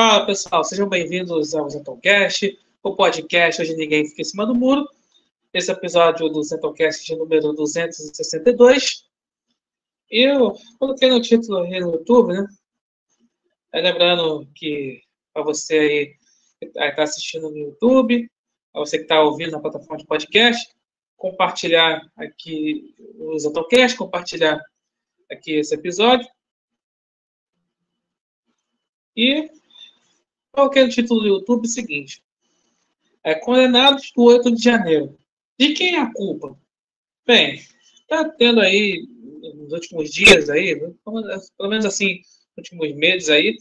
Fala pessoal, sejam bem-vindos ao Zentalcast, o podcast onde ninguém fica em cima do muro. Esse episódio do Zentalcast de número 262. Eu coloquei no título aí no YouTube, né? É, lembrando que para você aí que está assistindo no YouTube, para você que está ouvindo na plataforma de podcast, compartilhar aqui o Zentalcast, compartilhar aqui esse episódio. E qual que é título do YouTube? Seguinte. É Condenados do 8 de janeiro. De quem é a culpa? Bem, está tendo aí, nos últimos dias aí, né, pelo menos assim, nos últimos meses aí,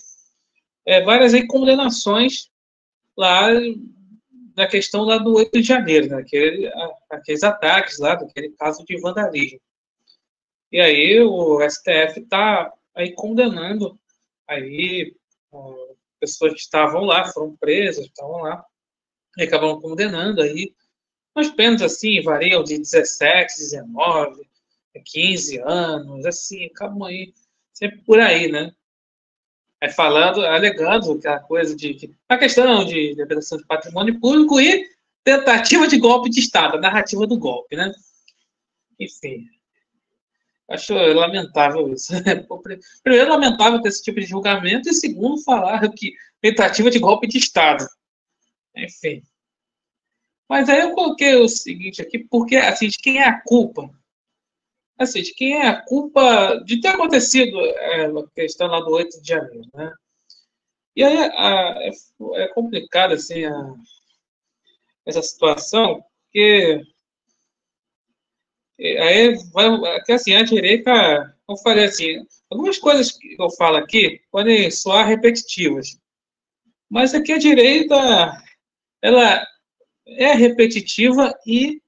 é, várias aí condenações lá da questão lá do 8 de janeiro, né, aquele, aqueles ataques lá, daquele caso de vandalismo. E aí o STF está aí condenando aí pessoas que estavam lá, foram presas, estavam lá, e acabam condenando aí. As penas, assim, variam de 17, 19, 15 anos, assim, acabam aí, sempre por aí, né? É falando, alegando aquela coisa de, de a questão de liberação de patrimônio público e tentativa de golpe de Estado, a narrativa do golpe, né? Enfim, Acho lamentável isso. Primeiro, lamentável ter esse tipo de julgamento, e segundo, falar que tentativa de golpe de Estado. Enfim. Mas aí eu coloquei o seguinte aqui, porque, assim, de quem é a culpa? Assim, de quem é a culpa de ter acontecido é, a questão lá do 8 de janeiro, né? E aí a, é, é complicado, assim, a, essa situação, porque Aí, vai, que assim, a direita, eu falei assim, algumas coisas que eu falo aqui podem soar repetitivas, mas aqui a direita, ela é repetitiva e,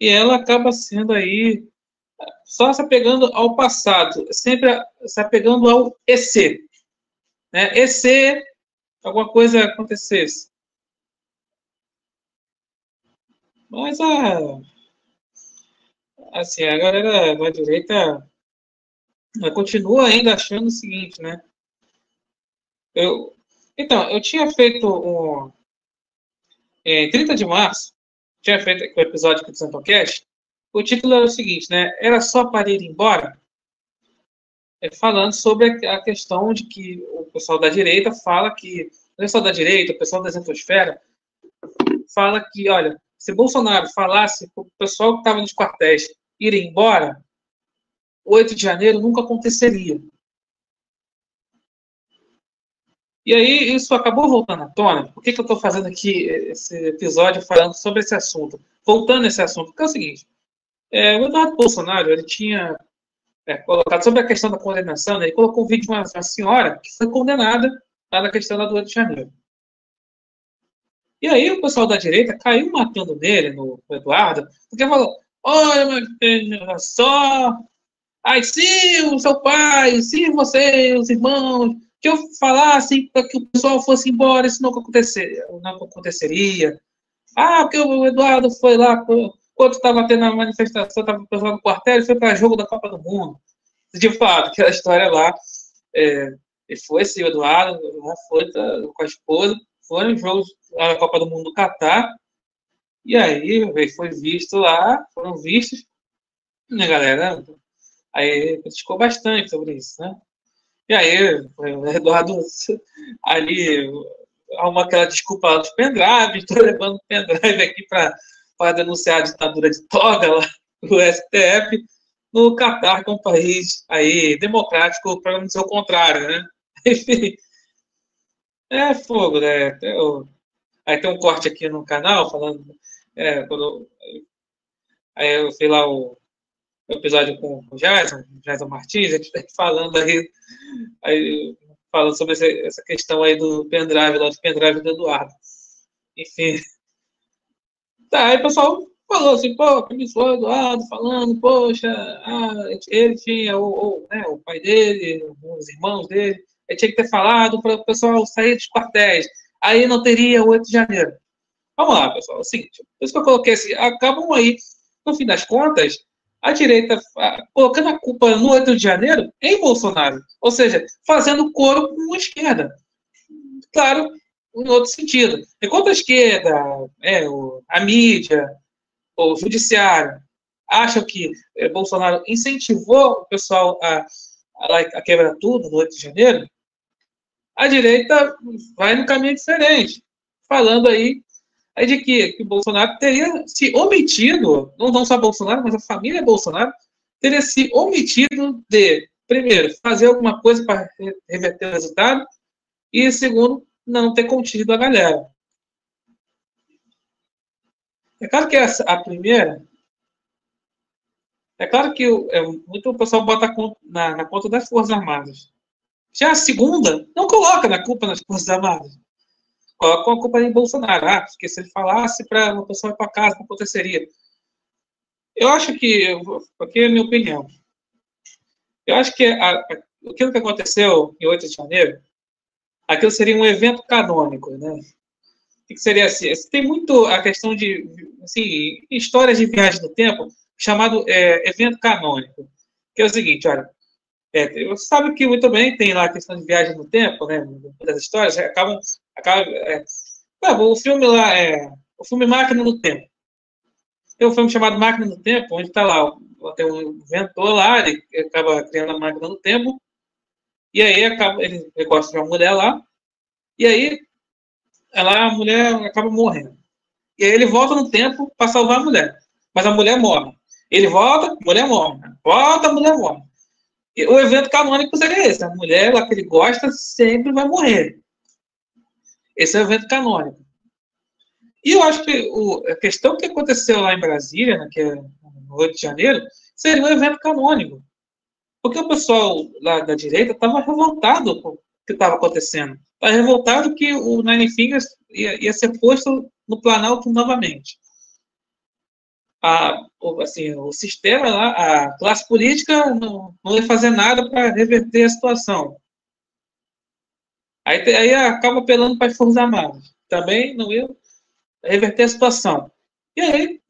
e ela acaba sendo aí só se apegando ao passado, sempre se apegando ao EC. Né? EC, alguma coisa acontecesse. Mas a assim, a galera da direita continua ainda achando o seguinte, né? Eu, então, eu tinha feito um. Em 30 de março, tinha feito o episódio aqui do Santocast. O título era o seguinte, né? Era só para ir embora? É, falando sobre a questão de que o pessoal da direita fala que. O pessoal da direita, o pessoal da Zentosfera, fala que, olha, se Bolsonaro falasse para o pessoal que estava nos quartéis ir embora, 8 de janeiro nunca aconteceria. E aí isso acabou voltando à tona. Por que, que eu estou fazendo aqui esse episódio falando sobre esse assunto? Voltando a esse assunto, porque é o seguinte: é, o Eduardo Bolsonaro ele tinha é, colocado sobre a questão da condenação, né, ele colocou um vídeo de uma, uma senhora que foi condenada lá na questão do 8 de janeiro. E aí o pessoal da direita caiu matando nele, no, Eduardo, porque falou: olha, mas só, aí se o seu pai, se você, os irmãos, que eu falasse para que o pessoal fosse embora, isso nunca aconteceria. Não aconteceria. Ah, porque o Eduardo foi lá, quando estava tendo a manifestação, estava pessoal no quartel, ele foi para jogo da Copa do Mundo. De fato, aquela história lá, é, ele foi, sim, o Eduardo, lá foi tá, com a esposa, foram jogos da Copa do Mundo do Catar, e aí foi visto lá, foram vistos, né, galera? Aí criticou bastante sobre isso, né? E aí, Eduardo ali arrumou aquela desculpa lá dos pendrive, estou levando pendrive aqui para denunciar a ditadura de toga lá do STF no Catar, que é um país aí democrático, para não dizer o contrário, né? Enfim, é fogo, né? Aí tem um corte aqui no canal falando. É, quando, aí eu sei lá o, o episódio com o Jason, Jason Martins, a gente tá falando aí, aí falando sobre essa, questão aí do pendrive, lá do pendrive do Eduardo. Enfim. Tá, aí o pessoal falou assim, pô, que o Eduardo falando, poxa, ah, ele tinha, ou né, o pai dele, os irmãos dele, ele tinha que ter falado para o pessoal sair dos quartéis. Aí não teria o 8 de janeiro. Vamos lá, pessoal. É o seguinte, por isso que eu coloquei assim, acabam aí, no fim das contas, a direita colocando a culpa no 8 de janeiro em Bolsonaro. Ou seja, fazendo coro com a esquerda. claro, em outro sentido. Enquanto a esquerda, é, a mídia, o judiciário, acham que é, Bolsonaro incentivou o pessoal a, a, a quebrar tudo no 8 de janeiro, a direita vai no caminho diferente, falando aí, aí de que, que Bolsonaro teria se omitido, não, não só Bolsonaro, mas a família Bolsonaro, teria se omitido de, primeiro, fazer alguma coisa para reverter o resultado, e segundo, não ter contido a galera. É claro que essa, a primeira. É claro que é, muito o pessoal bota na, na conta das Forças Armadas. Já a segunda, não coloca na culpa nas Forças Armadas. Coloca a culpa em Bolsonaro. Ah, porque se ele falasse para uma pessoa ir para casa, não aconteceria. Eu acho que, aqui é a minha opinião, eu acho que a, aquilo que aconteceu em 8 de janeiro, aquilo seria um evento canônico, né? O que seria assim? Tem muito a questão de, assim, histórias de viagem no tempo, chamado é, evento canônico, que é o seguinte, olha, é, você sabe que muito bem tem lá a questão de viagem no tempo, né? Das histórias acabam, acabam é, o filme lá é o filme Máquina no Tempo. Tem um filme chamado Máquina no Tempo, onde está lá tem um inventor lá, ele acaba criando a máquina no tempo e aí acaba ele, ele gosta de uma mulher lá e aí ela a mulher acaba morrendo. E aí ele volta no tempo para salvar a mulher, mas a mulher morre. Ele volta, a mulher morre. Volta, a mulher morre o evento canônico seria esse. A mulher lá que ele gosta sempre vai morrer. Esse é o evento canônico. E eu acho que o, a questão que aconteceu lá em Brasília, né, que é no 8 de janeiro, seria um evento canônico. Porque o pessoal lá da direita estava revoltado com o que estava acontecendo. Estava revoltado que o Nine Fingers ia, ia ser posto no Planalto novamente a, assim, o sistema lá, a classe política não, não ia fazer nada para reverter a situação. Aí, aí acaba apelando para as Forças Armadas. Também não ia reverter a situação. E aí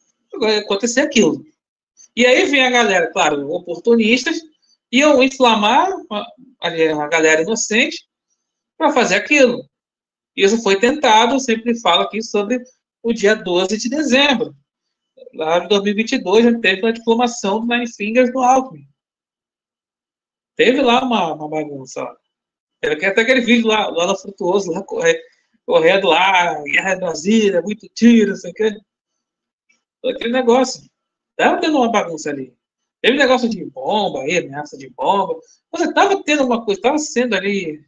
acontecer aquilo. E aí vem a galera, claro, oportunistas, iam inflamar a, a galera inocente para fazer aquilo. Isso foi tentado, sempre falo aqui sobre o dia 12 de dezembro lá em 2022 a gente teve a diplomação do Nine Fingers no Alckmin. Teve lá uma, uma bagunça. Teve até aquele vídeo lá, lá no Frutuoso, lá correndo lá, Guerra Brasília, muito tiro, não sei o quê. Aquele negócio. Tava tendo uma bagunça ali. Teve negócio de bomba aí, ameaça de bomba. Você tava tendo uma coisa, tava sendo ali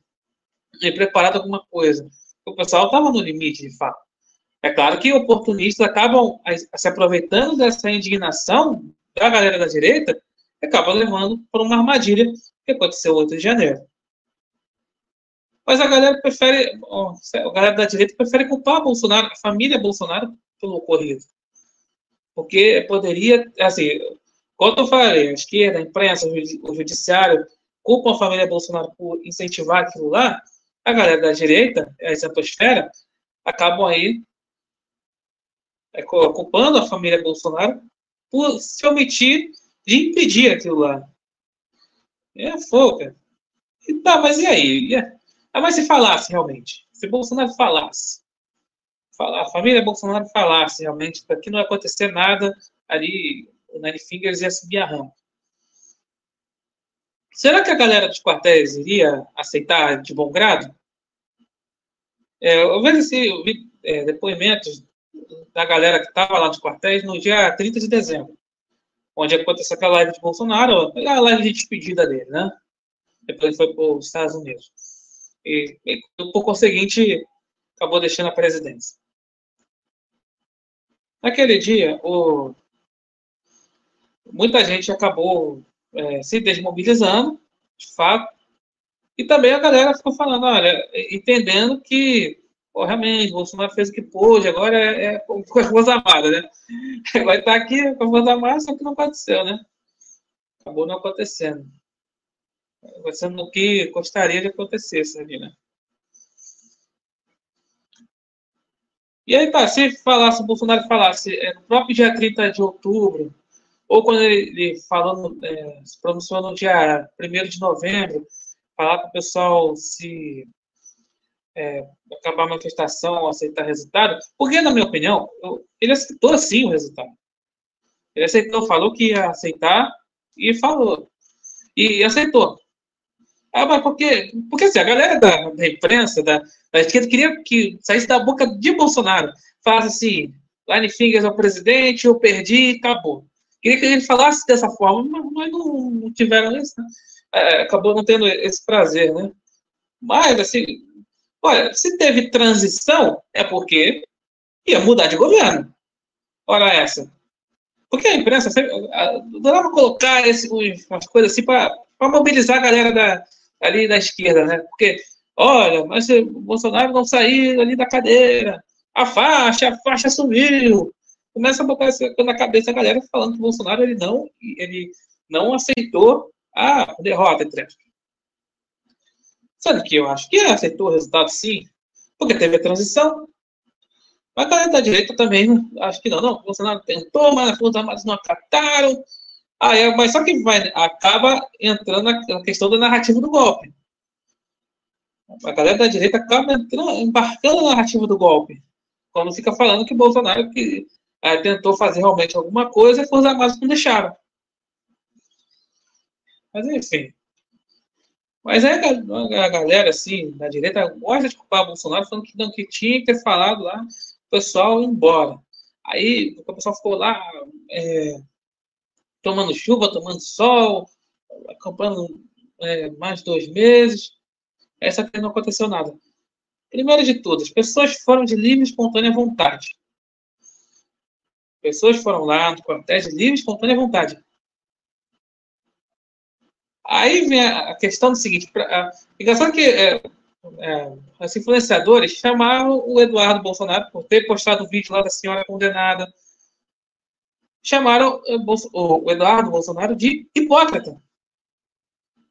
preparado alguma coisa. O pessoal tava no limite, de fato. É claro que oportunistas acabam se aproveitando dessa indignação da galera da direita e acabam levando para uma armadilha que aconteceu 8 de janeiro. Mas a galera prefere, a galera da direita prefere culpar Bolsonaro, a família Bolsonaro pelo ocorrido. Porque poderia, assim, quando eu falei, a esquerda, a imprensa, o judiciário culpam a família Bolsonaro por incentivar aquilo lá, a galera da direita, a centrosfera, acabam aí é, culpando a família Bolsonaro por se omitir de impedir aquilo lá. É fogo, cara. E tá, mas e aí? Ah, mas se falasse realmente, se Bolsonaro falasse, a família Bolsonaro falasse realmente para que não ia acontecer nada ali, o Nine Fingers ia subir a rampa. Será que a galera dos quartéis iria aceitar de bom grado? É, eu vejo esse, eu vi, é, depoimentos da galera que estava lá nos quartéis no dia 30 de dezembro, onde aconteceu aquela live de Bolsonaro, a live de despedida dele, né? Depois ele foi para os Estados Unidos. E, e, por conseguinte, acabou deixando a presidência. Naquele dia, o, muita gente acabou é, se desmobilizando, de fato, e também a galera ficou falando, olha, entendendo que Pô, realmente, Bolsonaro fez o que pôde, agora é, é com a Força Armada, né? Vai estar aqui com a Força Armada, só que não aconteceu, né? Acabou não acontecendo. Acontecendo o que gostaria de acontecesse ali, né? E aí, tá, se falasse, o Bolsonaro falasse é, no próprio dia 30 de outubro, ou quando ele, ele falando, é, se pronunciou no dia 1 de novembro, falar para o pessoal se é, acabar a manifestação, aceitar resultado, porque, na minha opinião, ele aceitou sim o resultado. Ele aceitou, falou que ia aceitar e falou. E aceitou. Ah, mas por quê? Porque assim, a galera da, da imprensa, da, da esquerda, queria que saísse da boca de Bolsonaro. Falasse assim, Line Fingers é o presidente, eu perdi, acabou. Queria que ele falasse dessa forma, mas, mas não, não, tiveram isso, né? é, acabou não tendo esse prazer, né? Mas, assim, olha, se teve transição, é porque ia mudar de governo. Ora essa. Porque a imprensa sempre adorava colocar esse, umas coisas assim para mobilizar a galera da, ali da esquerda, né? Porque, olha, mas o Bolsonaro não saiu ali da cadeira, a faixa, a faixa sumiu. Começa a botar na cabeça a galera falando que o Bolsonaro ele não, ele não aceitou a derrota, entre aspas. Sendo que eu acho que aceitou o resultado sim, porque teve a transição. Mas a galera da direita também, acho que não, não. O Bolsonaro tentou, mas as Forças Armadas não acataram. Ah, é, mas só que vai, acaba entrando na questão da narrativa do golpe. A galera da direita acaba entrando, embarcando na narrativa do golpe. Quando fica falando que Bolsonaro que, é, tentou fazer realmente alguma coisa e as Forças Armadas não deixaram. Mas enfim. Mas é a, a galera, assim, da direita, gosta de culpar Bolsonaro, falando que não que tinha que ter falado lá, o pessoal ir embora. Aí o pessoal ficou lá é, tomando chuva, tomando sol, acampando é, mais dois meses. Essa aqui não aconteceu nada. Primeiro de tudo, as pessoas foram de livre e espontânea vontade. Pessoas foram lá no quartel de livre e espontânea vontade. Aí vem a questão do seguinte: pra, engraçado que é, é, os influenciadores chamaram o Eduardo Bolsonaro por ter postado o vídeo lá da senhora condenada. Chamaram o Eduardo Bolsonaro de hipócrita.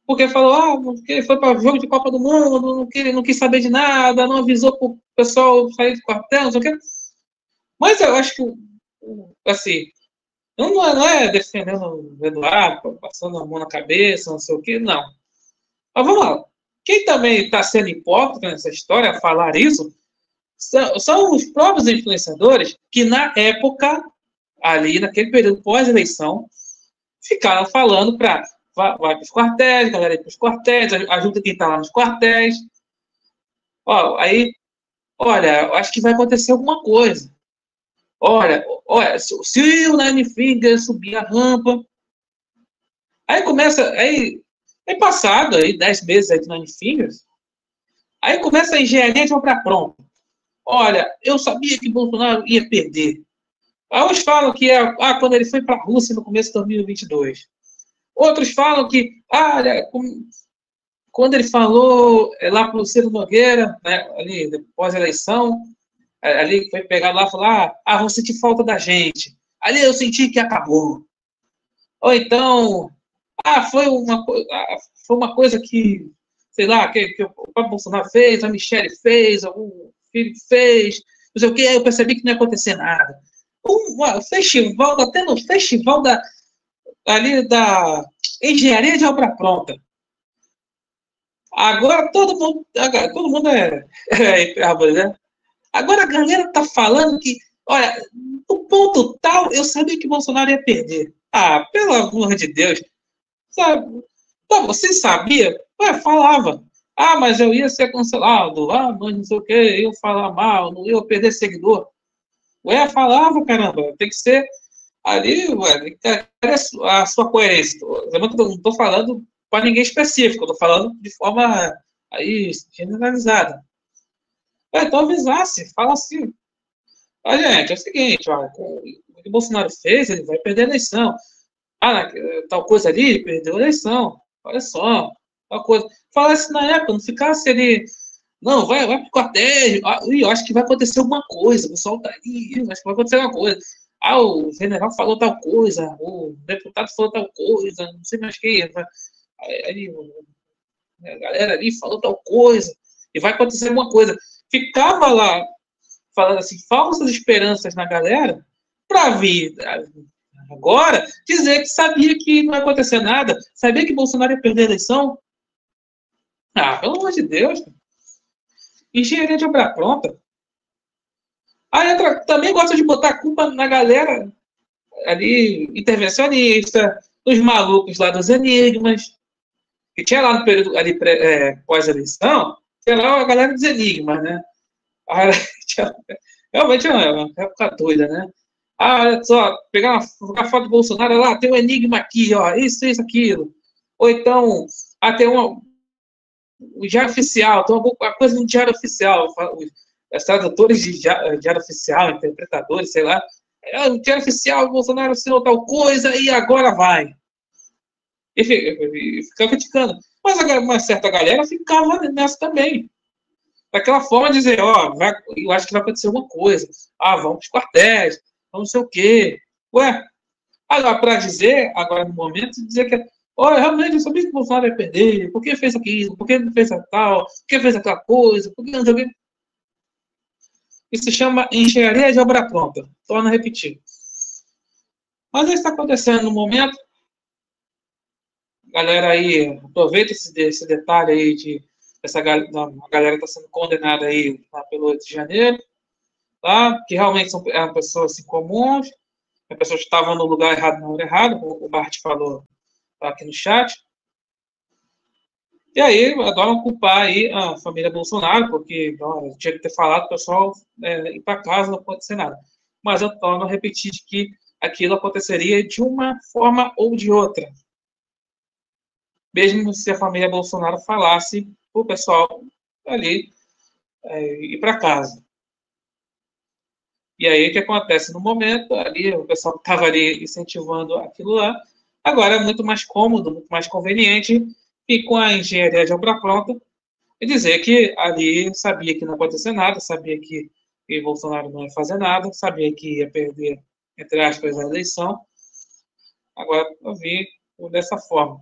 Porque falou, ah, porque ele foi para o jogo de Copa do Mundo, não, quis, não quis saber de nada, não avisou para o pessoal sair do quartel, não sei o quê. Mas eu acho que, assim, não é, não é defendendo o Eduardo, passando a mão na cabeça, não sei o quê, não. Mas vamos lá. Quem também está sendo hipócrita nessa história, a falar isso, são, são, os próprios influenciadores que, na época, ali, naquele período pós-eleição, ficaram falando para vai, vai para os quartéis, galera para os quartéis, ajuda quem está lá nos quartéis. Ó, aí, olha, acho que vai acontecer alguma coisa. Olha, olha, se o Nine Finger subir a rampa, aí começa, aí, é passado aí, dez meses aí de Nine Fingers, aí começa a engenharia de obra pronta. Olha, eu sabia que Bolsonaro ia perder. Aí uns falam que é ah, quando ele foi para a Rússia no começo de 2022. Outros falam que, olha, quando ele falou é, lá para o Ciro Nogueira, né, ali, depois da eleição, é, ali foi pegar lá e falar, ah, vou sentir falta da gente. Ali eu senti que acabou. Ou então, ah, foi uma, ah, foi uma coisa que, sei lá, que, que o Pablo Bolsonaro fez, a Michelle fez, o filho fez, não sei o que, eu percebi que não ia acontecer nada. Um festival, até no festival da, ali da engenharia de obra pronta. Agora todo mundo, todo mundo é, é, é né? Agora a galera tá falando que, olha, no ponto tal, eu sabia que Bolsonaro ia perder. Ah, pelo amor de Deus. Sabe? Então, você sabia? Ué, falava. Ah, mas eu ia ser cancelado. Ah, mas não sei o que, eu ia falar mal, não ia perder seguidor. Ué, falava, caramba. Tem que ser ali, ué, cadê a sua coerência? Eu não estou falando para ninguém específico, estou falando de forma aí generalizada. É, então avisasse, fala assim. Ah, gente, é o seguinte, ó, o que o Bolsonaro fez, ele vai perder a eleição. Ah, tal coisa ali, ele perdeu a eleição. Olha só, tal coisa. Falasse na época, não ficasse ali. Não, vai, vai pro quartel. Ah, eu acho que vai acontecer alguma coisa. O pessoal tá aí, acho que vai acontecer alguma coisa. Ah, o general falou tal coisa, o deputado falou tal coisa, não sei mais quem. Aí, a galera ali falou tal coisa, e vai acontecer alguma coisa ficava lá falando assim, falsas esperanças na galera, para vir agora dizer que sabia que não ia acontecer nada, sabia que Bolsonaro ia perder a eleição. Ah, pelo amor de Deus. engenharia de obra pronta. Aí entra, também gosta de botar a culpa na galera ali, intervencionista, dos malucos lá dos enigmas, que tinha lá no período ali é, pós-eleição, tinha lá a galera dos enigmas, né? Realmente é uma época doida, né? Ah, só, pegar uma, foto do Bolsonaro lá, tem um enigma aqui, ó, isso, isso, aquilo. Ou então, ah, uma, o diário oficial, então alguma coisa no diário oficial, os tradutores de diário oficial, interpretadores, sei lá, é, o diário oficial, Bolsonaro assinou tal coisa e agora vai. E ficava criticando. Mas uma certa galera ficava nessa também. Daquela forma de dizer, ó, eu acho que vai acontecer alguma coisa. Ah, vamos para os quartéis, não sei o quê. Ué, agora, para dizer, agora no momento, dizer que, olha, realmente eu sabia que o Bolsonaro ia perder, por que fez aquilo, por que fez a tal, por que fez aquela coisa, por que não sei. Isso se chama engenharia de obra pronta. Torna repetir. Mas isso está acontecendo no momento. Galera aí, aproveita esse, esse detalhe aí de essa a galera está sendo condenada aí lá pelo 8 de janeiro, tá? que realmente são eram pessoas assim, comuns, as pessoas estavam no lugar errado na hora errada, como o Bart falou aqui no chat. E aí adoram culpar aí a família Bolsonaro, porque tinha que ter falado o pessoal é, ir para casa, não acontecer nada. Mas eu torno a repetir que aquilo aconteceria de uma forma ou de outra. Mesmo se a família Bolsonaro falasse o pessoal ali é, ir para casa. E aí o que acontece no momento, ali o pessoal estava ali incentivando aquilo lá, agora é muito mais cômodo, muito mais conveniente, e com a engenharia de obra pronta, e dizer que ali sabia que não ia acontecer nada, sabia que, que Bolsonaro não ia fazer nada, sabia que ia perder, entre aspas, a eleição. Agora eu vi dessa forma.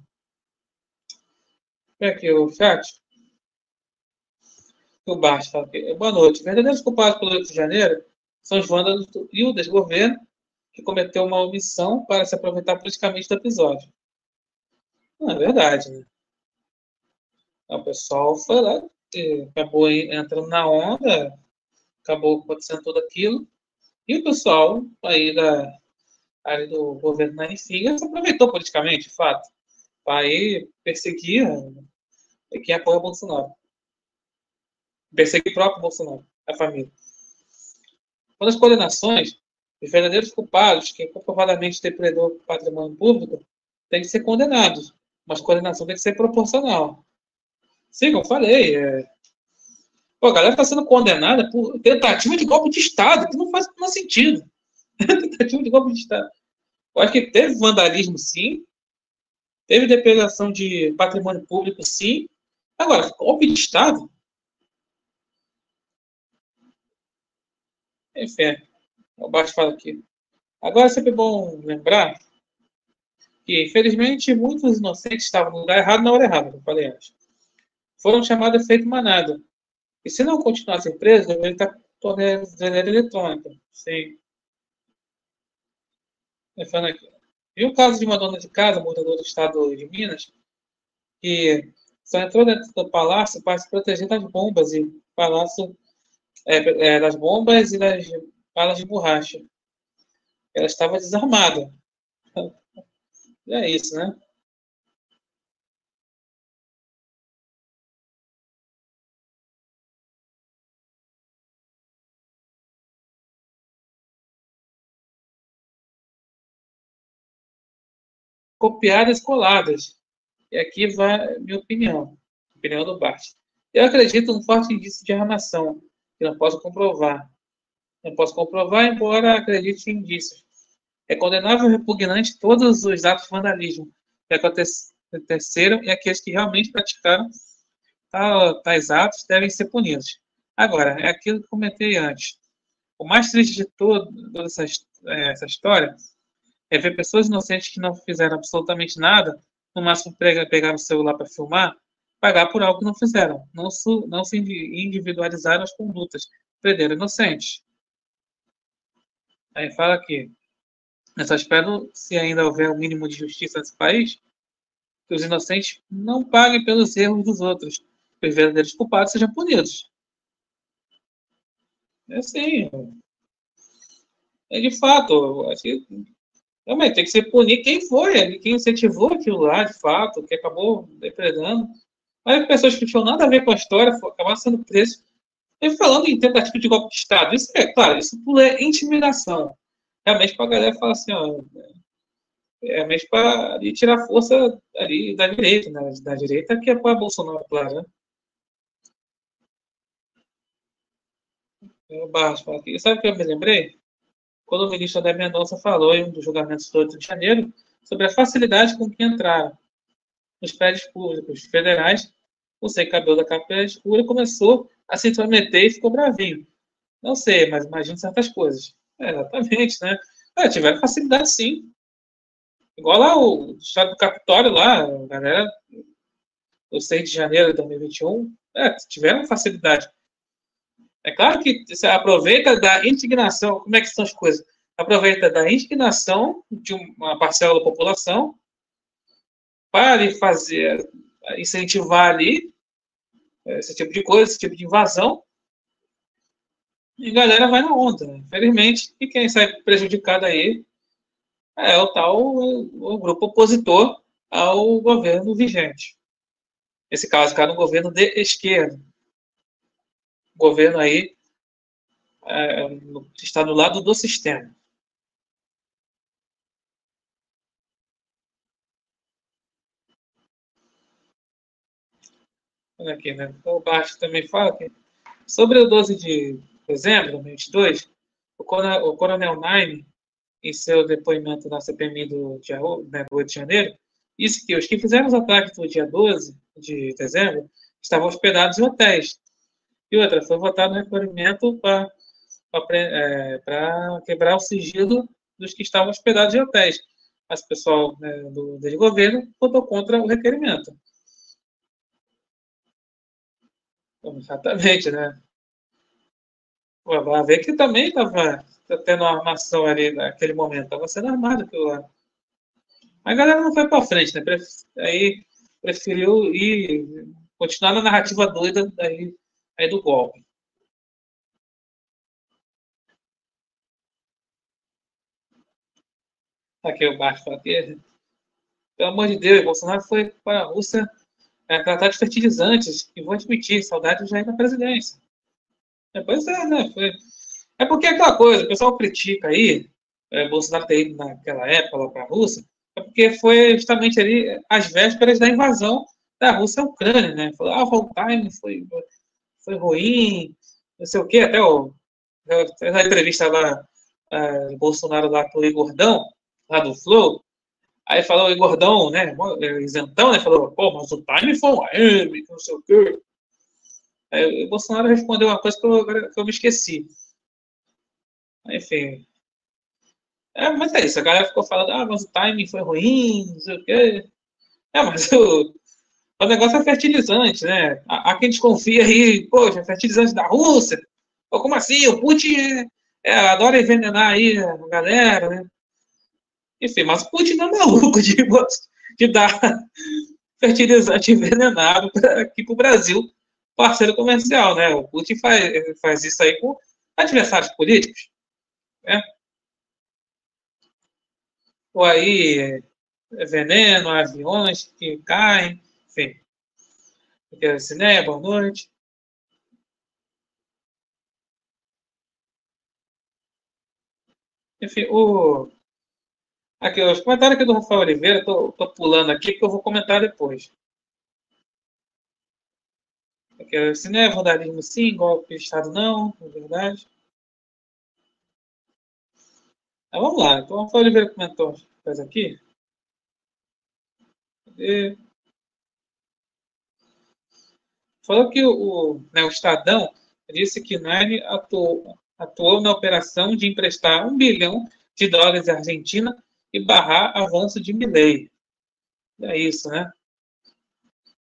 Vem aqui o chat o Bart fala aqui. Boa noite. Verdadeiros culpados pelo 8 de janeiro são os vândalos e o desgoverno que cometeu uma omissão para se aproveitar politicamente do episódio. Não é verdade, né? O pessoal foi lá, acabou entrando na onda, acabou acontecendo tudo aquilo, e o pessoal aí da área do governo na Enfiga se aproveitou politicamente, de fato, aí perseguir quem apoia o Bolsonaro perseguir o próprio Bolsonaro, a família. Quando as condenações, os verdadeiros culpados, que comprovadamente depredou patrimônio público, têm que ser condenados. Mas a condenação tem que ser proporcional. Sim, como eu falei, é... Pô, a galera está sendo condenada por tentativa de golpe de Estado, que não faz nenhum sentido. tentativa de golpe de Estado. Eu acho que teve vandalismo, sim. Teve depredação de patrimônio público, sim. Agora, golpe de Estado? Enfim, o Bart fala aqui. Agora é sempre bom lembrar que, infelizmente, muitos inocentes estavam no lugar errado na hora errada, como falei antes. Foram chamados efeito manada. E se não continuassem presos, deveriam estar torneira eletrônica. Sim. Falando aqui. E o caso de uma dona de casa, moradora do estado de Minas, que só entrou dentro do palácio para se proteger das bombas e palácio é, é, das bombas e das balas de borracha. Ela estava desarmada. E é isso, né? Copiadas coladas. E aqui vai minha opinião, opinião do Bart. Eu acredito num forte indício de armação, que não posso comprovar. Não posso comprovar, embora acredite em indícios. É condenável e repugnante todos os atos de vandalismo que aconteceram e aqueles que realmente praticaram tais atos devem ser punidos. Agora, é aquilo que comentei antes. O mais triste de toda essa, é, essa história é ver pessoas inocentes que não fizeram absolutamente nada, no máximo pegaram o celular para filmar, pagar por algo que não fizeram, não, su, não se individualizaram as condutas, prenderam inocentes. Aí fala aqui, eu só espero, se ainda houver o um mínimo de justiça nesse país, que os inocentes não paguem pelos erros dos outros, que os verdadeiros culpados sejam punidos. É assim. É de fato, acho que também tem que ser punir quem foi, quem incentivou aquilo lá, de fato, que acabou depredando. Mas pessoas que tinham nada a ver com a história acabaram sendo presos. E falando em tentativa de golpe de Estado, isso é, claro, isso é intimidação. Realmente para a galera falar assim, ó, é realmente para tirar força ali da direita, né? Da direita que é para Bolsonaro, claro, né? Eu baixo aqui. Sabe o que eu me lembrei? Quando o ministro André Mendonça falou em um dos julgamentos do 8 de janeiro sobre a facilidade com que entraram nos prédios públicos federais, o sem cabelo da capela escura começou a se intrometer e ficou bravinho. Não sei, mas imagino certas coisas. É, exatamente, né? É, tiveram facilidade sim. Igual lá o estado do Capitólio, lá, a galera, o 6 de janeiro de 2021, é, tiveram facilidade. É claro que você aproveita da indignação, como é que são as coisas? Aproveita da indignação de uma parcela da população para fazer, incentivar ali esse tipo de coisa, esse tipo de invasão, e a galera vai na onda, né? infelizmente, e quem sai prejudicado aí é o tal o grupo opositor ao governo vigente. Esse caso, cara, um governo de esquerda governo aí é, está do lado do sistema. Olha aqui, né? O Baixo também fala que sobre o 12 de dezembro de 2022, o coronel, o coronel Naime, em seu depoimento na CPMI do dia né, do 8 de janeiro, disse que os que fizeram os ataques no dia 12 de dezembro estavam hospedados em hotéis, e outra, foi votado um requerimento para é, quebrar o sigilo dos que estavam hospedados em hotéis. Mas o pessoal né, do, governo votou contra o requerimento. Exatamente, né? Vai ver que também estava tendo uma armação ali naquele momento, estava sendo armado aquilo lá. A galera não foi para frente, né? Aí preferiu ir continuar na narrativa doida daí aí do golpe. Aqui eu baixo aqui. Pelo amor de Deus, Bolsonaro foi para a Rússia é, tratar de fertilizantes e vou admitir, saudade já é da presidência. É, pois é, né? Foi... É porque é aquela coisa, o pessoal critica aí, é, Bolsonaro ter ido naquela época lá para a Rússia, é porque foi justamente ali as vésperas da invasão da Rússia à Ucrânia, né? Falou, ah, o time foi foi ruim, não sei o quê, até o, a entrevista lá, uh, Bolsonaro lá com o Igordão, lá do Flow, aí falou o Igordão, né, isentão, né, falou, pô, mas o time foi um AM, não sei o quê. Aí o Bolsonaro respondeu uma coisa que eu, que eu me esqueci. Enfim. É, mas é isso, a galera ficou falando, ah, mas o timing foi ruim, não sei o quê. É, mas o, o negócio é fertilizante, né? Há, quem desconfia aí, poxa, fertilizante da Rússia. Pô, como assim? O Putin é, é, adora envenenar aí a galera, né? Enfim, mas o Putin não é maluco de, de dar fertilizante envenenado pra, aqui para o Brasil, parceiro comercial, né? O Putin faz, faz isso aí com adversários políticos, né? Ou aí é veneno, aviões que caem, enfim. Porque Cineia, boa noite. Enfim, o... Aqui, os comentários aqui do Rafael Oliveira, tô, tô pulando aqui porque eu vou comentar depois. Aqui, Cineia, vandalismo sim, golpe de Estado não, é verdade. Então, vamos lá. Então, o Rafael Oliveira comentou faz aqui. Cadê? Falou que o, né, o Estadão disse que Nani atuou, atuou na operação de emprestar um bilhão de dólares à Argentina e barrar avanço de Milley. É isso, né?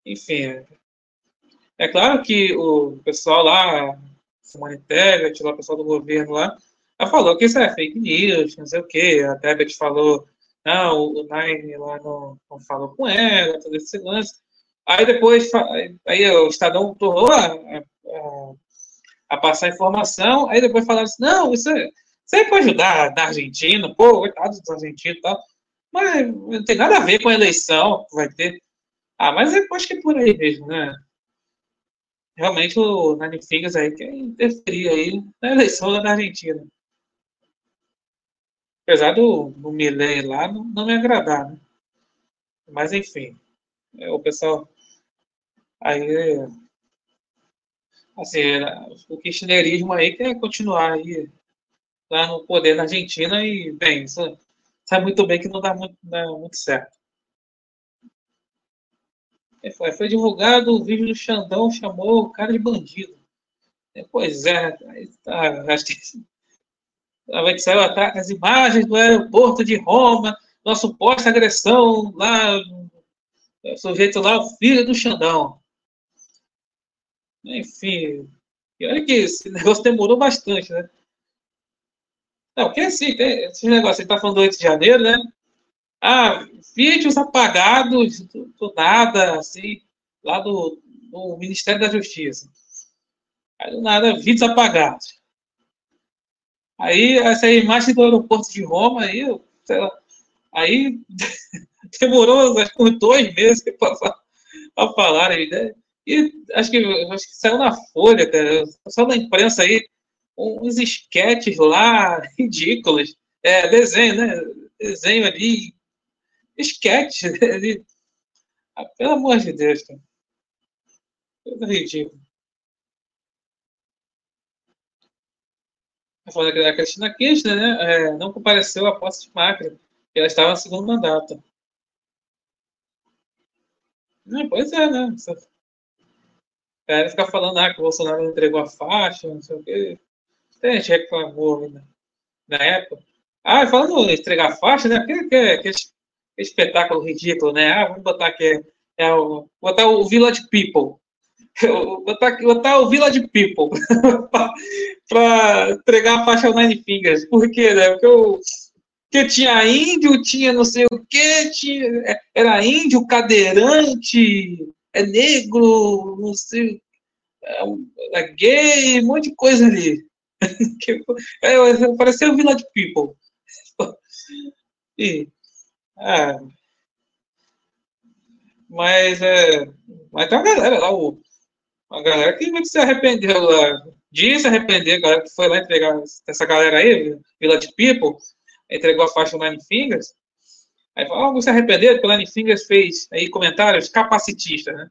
Enfim, é claro que o pessoal lá, Simone Tebet, o pessoal do governo lá, falou que isso é fake news, não sei o quê. A Tebet falou, não, o Nine lá não, não falou com ela, todo esse lance. Aí depois, aí o Estadão tornou a, a, a passar informação, aí depois falaram assim, não, isso é, aí pode ajudar na Argentina, pô, coitados dos argentinos e tal, mas não tem nada a ver com a eleição que vai ter. Ah, mas eu acho que é por aí mesmo, né? Realmente o Nine Fingers aí quer interferir aí na eleição da Argentina. Apesar do, do Milley lá não, não me agradar, né? Mas enfim, é, o pessoal aí assim, o kirchnerismo aí quer continuar aí lá no poder na Argentina e, bem, isso sabe muito bem que não dá muito, muito certo. Foi, foi, divulgado o vídeo do Xandão, chamou o cara de bandido. É, pois é, tá, acho que vai saiu as imagens do aeroporto de Roma, uma suposta agressão lá, o sujeito lá, o filho do Xandão. Enfim, e olha que esse negócio demorou bastante, né? Não, porque assim, tem esse negócio, você está falando do 8 de janeiro, né? Ah, vídeos apagados do, do nada, assim, lá do, do, Ministério da Justiça. Aí do nada, vídeos apagados. Aí, essa imagem do aeroporto de Roma, aí, lá, aí demorou acho que uns dois meses para falar aí, né? E acho que, acho que saiu na Folha, cara, só na imprensa aí, uns esquetes lá ridículos. É, desenho, né? Desenho ali. Esquete ali. Ah, pelo amor de Deus, cara. Coisa ridícula. Falando da Cristina Kirchner, né? É, não compareceu à posse de Macri. Ela estava no segundo mandato. É, pois é, né? Cara fica falando ah, que o Bolsonaro entregou a faixa, não sei o quê. Tem gente reclamou né? na época. Ah, falando em entregar faixa, né? Aquele espetáculo ridículo, né? Ah, vamos botar aqui. É o, botar o Village People. botar, botar o Village People para entregar a faixa ao Nine Fingers. Por quê, né? Porque eu, que tinha índio, tinha não sei o que, tinha, era índio, cadeirante, é negro, não sei, é, é gay, um monte de coisa ali. é, parecia o Village People. e, é, mas, é, mas tem uma galera lá, o, uma galera que se arrependeu lá, disse arrepender, a galera que foi lá entregar essa galera aí, Village People, entregou a faixa Nine Fingers. Aí falou, oh, você arrependeu porque o Nine Fingers fez aí comentários capacitistas, né?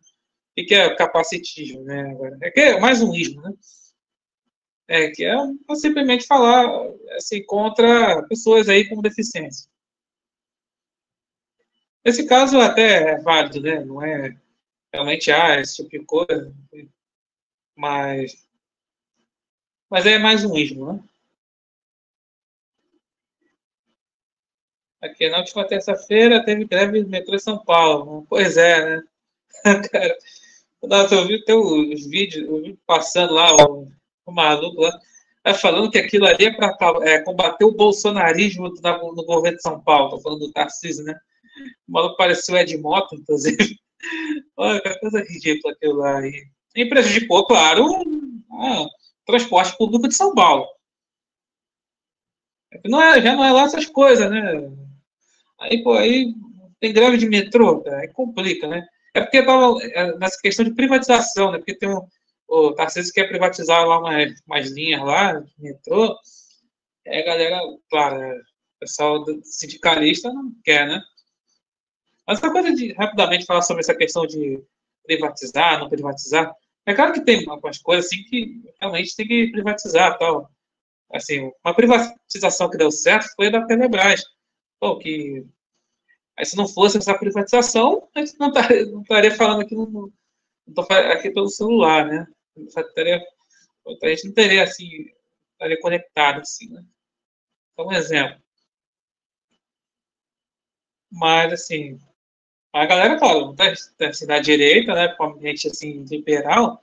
O que é capacitismo, né? É que é mais um ismo, né? É, que é, é simplesmente falar assim, contra pessoas aí com deficiência. Esse caso até é válido, né? Não é realmente ah, esse tipo de coisa, mas mas é mais um ismo, né? Aqui na última terça-feira teve greve do metrô em São Paulo. Pois é, né? Cara, eu vi os vídeos, o vídeo passando lá, o, o maluco lá, tá falando que aquilo ali é para é, combater o bolsonarismo no, no governo de São Paulo. Tô falando do Tarcísio, né? O maluco pareceu Ed Moto, inclusive. Olha, que coisa ridícula aquilo lá. E, e prejudicou, claro, o transporte público de São Paulo. É não é, já não é lá essas coisas, né? Aí, pô, aí tem greve de metrô, aí complica, né? É porque estava é, nessa questão de privatização, né? Porque tem um, o Tarcísio quer privatizar lá umas, umas linhas lá, de metrô, é a galera, claro, é, o pessoal sindicalista não quer, né? Mas essa coisa de rapidamente falar sobre essa questão de privatizar, não privatizar, é claro que tem algumas coisas assim que realmente tem que privatizar, tal. Assim, uma privatização que deu certo foi da Telebrás, Pô, que aí se não fosse essa privatização, a gente não estaria, não estaria falando aqui, no, aqui pelo celular, né? Estaria, a gente não teria assim, estaria conectado assim, né? Então, um exemplo. Mas, assim, a galera fala, tá, assim, da direita, né, provavelmente, assim, liberal,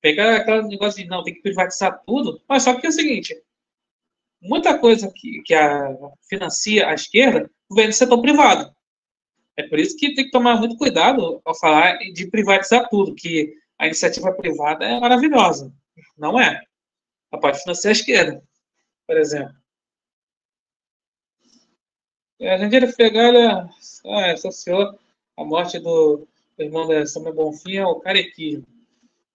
pega aquele negócio de, não, tem que privatizar tudo, mas só que é o seguinte, muita coisa que, que a, financia a esquerda vem do setor privado. É por isso que tem que tomar muito cuidado ao falar de privatizar tudo, que a iniciativa privada é maravilhosa. Não é. a parte financeira à esquerda, por exemplo. A Jandira Fegalha ah, associou a morte do, do irmão da Samuel Bonfim ao carequismo.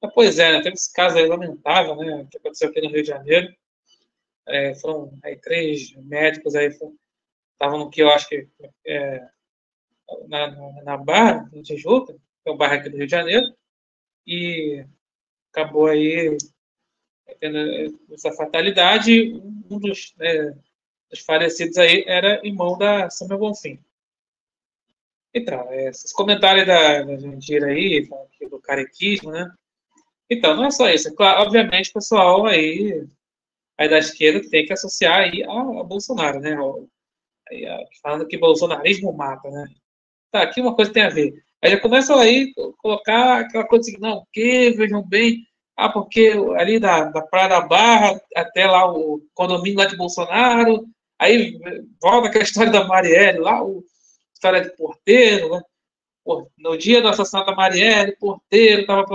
Mas, pois é, né, teve esse caso aí lamentável, né, que aconteceu aqui no Rio de Janeiro. É, foram aí, três médicos aí estavam no que eu acho que é, na, na, na Barra, no Tijuca, que é o bairro aqui do Rio de Janeiro, e acabou aí tendo essa fatalidade. Um dos, né, dos falecidos aí era irmão da Samuel Bonfim. Então, esses comentários da, da Jandira aí, do carequismo, né? Então, não é só isso. Claro, obviamente, o pessoal aí, aí da esquerda tem que associar aí a, a Bolsonaro, né? Aí, falando que bolsonarismo mata, né? Tá, aqui uma coisa tem a ver. Aí já começam aí a colocar aquela coisa assim, não, que, vejam bem, ah, porque ali da, da Praia da Barra até lá o condomínio lá de Bolsonaro, aí volta aquela história da Marielle lá, o, história de porteiro, né? no dia do assassinato da Marielle, porteiro estava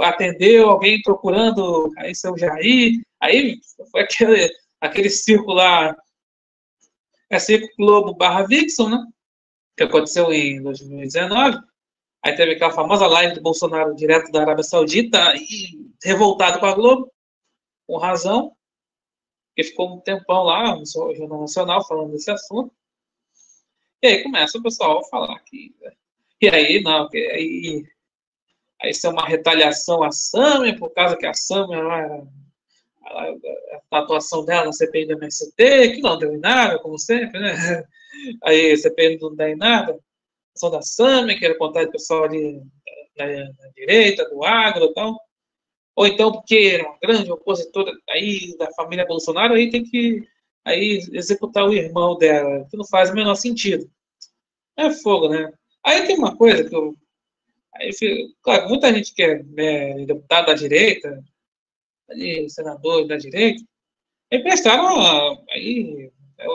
atendeu alguém procurando aí seu Jair, aí foi aquele, aquele círculo lá, é Circo Globo barra Vixon, né? Que aconteceu em 2019. Aí teve aquela famosa live do Bolsonaro direto da Arábia Saudita, e revoltado com a Globo, com razão, que ficou um tempão lá no Jornal Nacional falando desse assunto. E aí começa o pessoal a falar que. E aí, não, que aí, aí isso é uma retaliação à Samia, por causa que a Samia era a atuação dela na CPI do MST, que não deu em nada, como sempre, né? Aí a CPI não deu em nada questão da SAME, que era contar do pessoal ali na, na, direita, do agro e tal. Ou então porque era uma grande opositora aí da família Bolsonaro, aí tem que aí executar o irmão dela, que não faz o menor sentido. É fogo, né? Aí tem uma coisa que eu. Aí, claro, muita gente que é né, deputado da direita, senador da direita, emprestaram aí,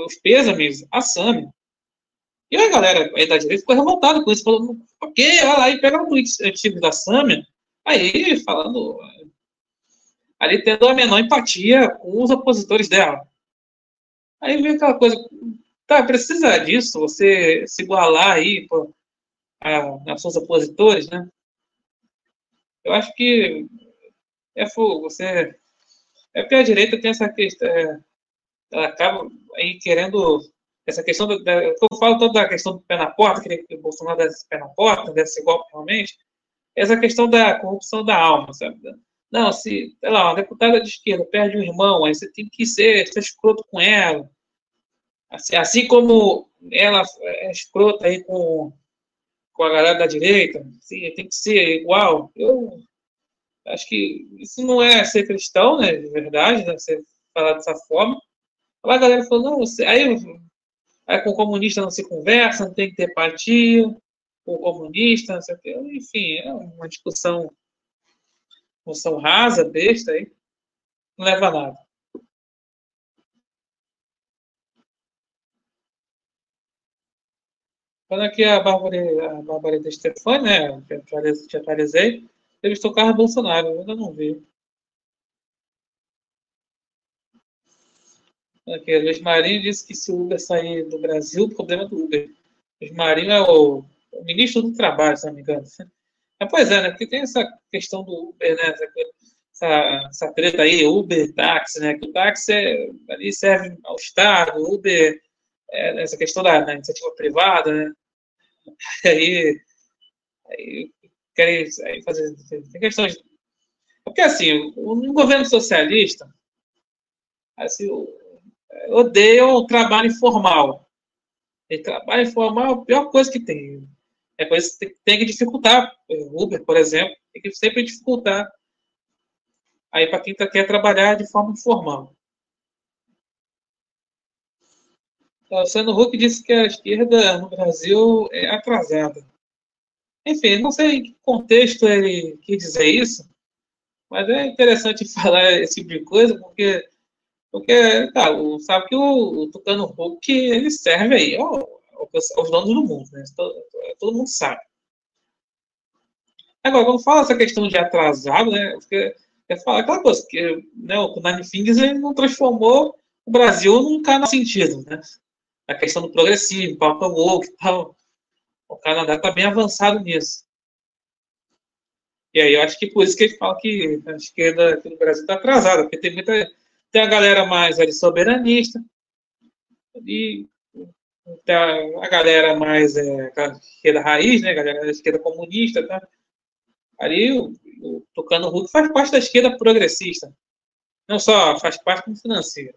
os pêsames à SAME. E a galera aí da direita ficou revoltada com isso, falando, ok, olha lá, e pegaram um artigo da Samia, aí falando, ali tendo a menor empatia com os opositores dela. Aí vem aquela coisa, tá, precisa disso, você se igualar aí pô, a, seus opositores, né? Eu acho que é fogo, você... É porque a direita tem essa questão, é, ela acaba aí querendo essa questão, da, eu falo tanto da questão do pé na porta, que o Bolsonaro desse pé na porta, desse golpe realmente, essa questão da corrupção da alma, sabe? Não, se, sei lá, uma deputada de esquerda perde um irmão, aí você tem que ser, ser escroto com ela. Assim, assim como ela é escrota aí com, com a galera da direita, assim, tem que ser igual. Eu acho que isso não é ser cristão, né, de verdade, né, você falar dessa forma. A galera falou, não, você, aí Aí com o comunista não se conversa, não tem que ter empatia, com o comunista, não sei o quê. Enfim, é uma discussão, discussão rasa, besta aí, não leva a nada. Quando aqui a Bárbara, de Stefani, né, que eu atualizei, entrevistou o Carlos Bolsonaro, eu ainda não vi. Aqui, Luiz Marinho disse que se o Uber sair do Brasil, o problema é do Uber. Luiz Marinho é o, o ministro do Trabalho, se não me engano. É, pois é, né? Porque tem essa questão do Uber, né? Essa, essa treta aí, Uber, táxi, né? Que o táxi é, ali serve ao Estado, Uber, é, essa questão da, da, iniciativa privada, né? Aí, aí querem aí fazer. Tem questões. Porque assim, um governo socialista, assim, odeiam o trabalho informal. E trabalho informal é a pior coisa que tem. É coisa que tem que dificultar. Uber, por exemplo, tem que sempre dificultar. Aí, para quem tá, quer trabalhar de forma informal. O Sano Huck disse que a esquerda no Brasil é atrasada. Enfim, não sei em que contexto ele quis dizer isso, mas é interessante falar esse tipo de coisa, porque porque, tá, o, sabe que o, o Tucano Hulk, ele serve aí ao, aos donos do mundo, né? Todo, todo, mundo sabe. Agora, quando fala essa questão de atrasado, né? Porque é falar aquela coisa, que né, o Nine Fingers ele não transformou o Brasil num canal sentido, né? A questão do progressivo, pauta woke e tal. O Canadá está bem avançado nisso. E aí eu acho que por isso que ele fala que a esquerda aqui no Brasil está atrasada, porque tem muita. Tem a galera mais ali soberanista, e tem a, a galera mais é, a esquerda raiz, né? A galera da esquerda comunista, tá? Ali o, o Tocando Hulk faz parte da esquerda progressista. Não só faz parte como financeira.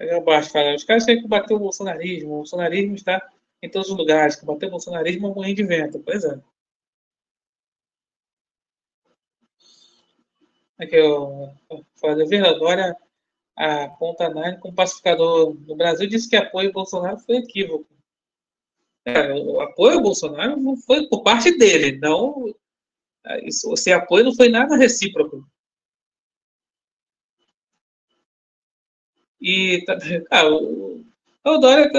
Abaixo, cara. Os caras têm que combater o bolsonarismo. O bolsonarismo está em todos os lugares. Combater o bolsonarismo é um moinho de vento. Pois é. Aqui, o Fazenda Dória aponta a como pacificador no Brasil disse que apoio ao Bolsonaro foi equívoco. É, o apoio ao Bolsonaro foi por parte dele, não. Esse apoio não foi nada recíproco. E ah, o, o Dória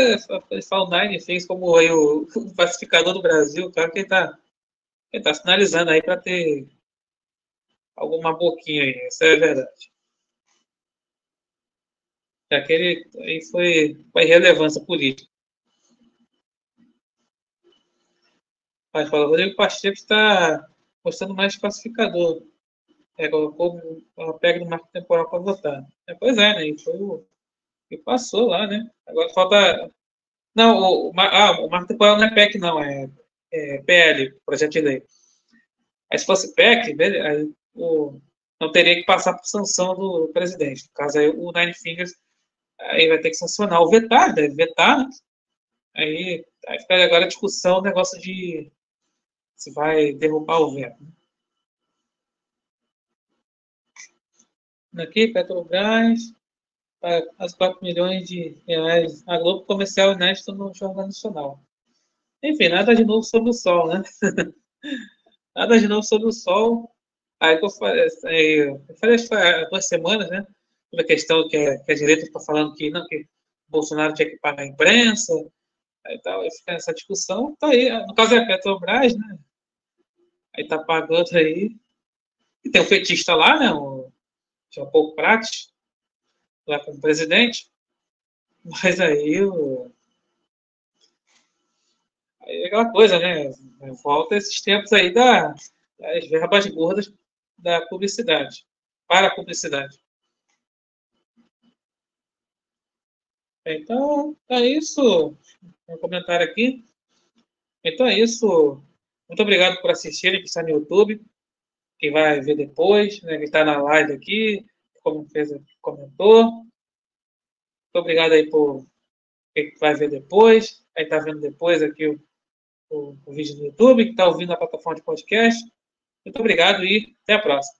fala o Nine fez como aí, o, o, pacificador do Brasil, cara, que ele tá, ele tá sinalizando aí para ter alguma boquinha aí, isso é verdade. Aquele aí foi, foi relevância política. Mas fala, Rodrigo Pacheco está mostrando mais pacificador. É, colocou a pega do marco temporal para votar. É, pois é, né? E foi o. E passou lá, né? Agora falta. Não, o, o, ah, o marco temporal não é PEC, não, é, é PL, projeto de lei. Aí se fosse PEC, aí, o, não teria que passar por sanção do presidente. No caso, aí o Nine Fingers aí vai ter que sancionar o vetar, deve vetar, né? Aí, aí fica agora a discussão, o negócio de se vai derrubar o veto. Aqui, Petrobras, as 4 milhões de reais. A Globo comercial inédito no Jornal Nacional. Enfim, nada de novo sobre o sol, né? nada de novo sobre o sol. Aí eu falei, eu falei há duas semanas, né? Sobre a questão que a, que a direita está falando que não, que Bolsonaro tinha que pagar a imprensa, aí tal, aí fica essa discussão. Tá aí, no caso é a Petrobras, né? Aí tá pagando aí. E tem um fetista lá, né? O João Paulo Prates, lá como presidente. Mas aí o. Aí é aquela coisa, né? Volta esses tempos aí da, das verbas gordas da publicidade. Para a publicidade. Então, é isso. Um comentário aqui. Então é isso. Muito obrigado por assistirem, que está no YouTube. Quem vai ver depois, né, que está na live aqui, como fez, comentou. Muito obrigado aí por quem vai ver depois. Aí está vendo depois aqui o, o, o vídeo do YouTube, que está ouvindo a plataforma de podcast. Muito obrigado e até a próxima.